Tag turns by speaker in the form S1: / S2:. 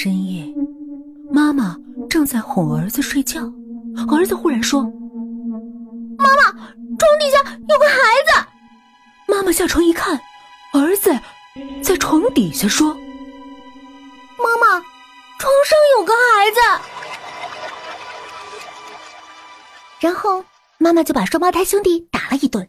S1: 深夜妈妈正在哄儿子睡觉儿子忽然说
S2: 妈妈床底下有个孩子。
S1: 妈妈下床一看儿子在床底下说
S2: 妈妈床上有个孩子。然后妈妈就把双胞胎兄弟打了一顿